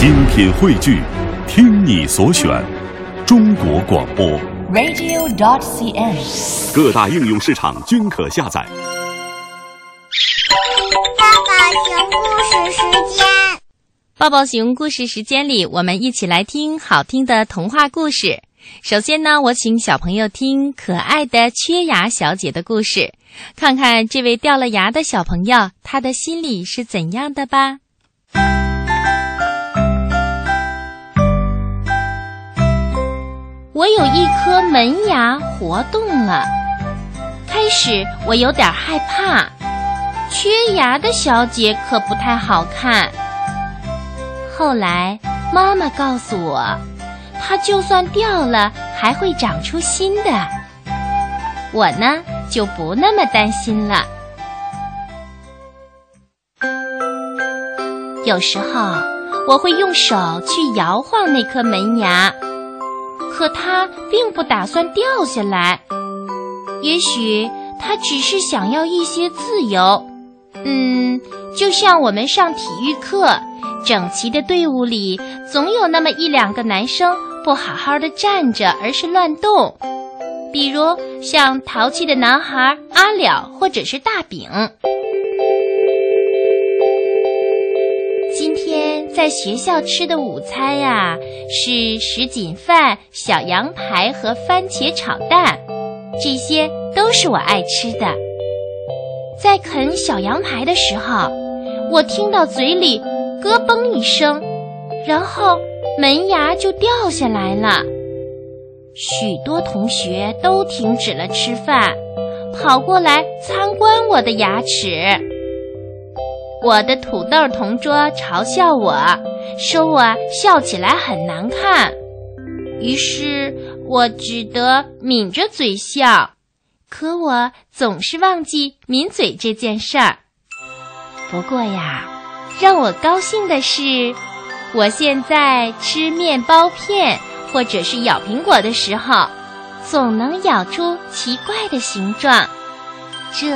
精品汇聚，听你所选，中国广播。radio.dot.cn，。各大应用市场均可下载。爸爸熊故事时间。抱抱熊故事时间里，我们一起来听好听的童话故事。首先呢，我请小朋友听可爱的缺牙小姐的故事，看看这位掉了牙的小朋友，他的心里是怎样的吧。我有一颗门牙活动了，开始我有点害怕，缺牙的小姐可不太好看。后来妈妈告诉我，它就算掉了，还会长出新的。我呢就不那么担心了。有时候我会用手去摇晃那颗门牙，可他并不打算掉下来。也许他只是想要一些自由。嗯，就像我们上体育课。整齐的队伍里，总有那么一两个男生不好好的站着，而是乱动。比如像淘气的男孩阿了，或者是大饼。在学校吃的午餐呀、是什锦饭、小羊排和番茄炒蛋，这些都是我爱吃的。在啃小羊排的时候，我听到嘴里。咯嘣一声，然后门牙就掉下来了。许多同学都停止了吃饭，跑过来参观我的牙齿。我的土豆同桌嘲笑我，说我笑起来很难看。于是我只得抿着嘴笑，可我总是忘记抿嘴这件事儿。不过呀。让我高兴的是，我现在吃面包片或者是咬苹果的时候，总能咬出奇怪的形状。这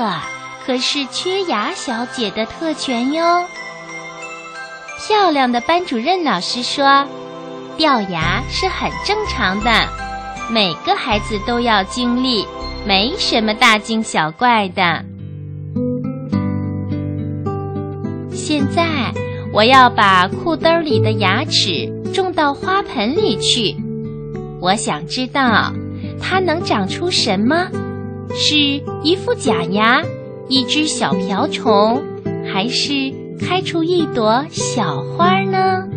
可是缺牙小姐的特权哟。漂亮的班主任老师说，掉牙是很正常的，每个孩子都要经历，没什么大惊小怪的。现在我要把裤兜里的牙齿种到花盆里去。我想知道它能长出什么？是一副假牙，一只小瓢虫，还是开出一朵小花呢？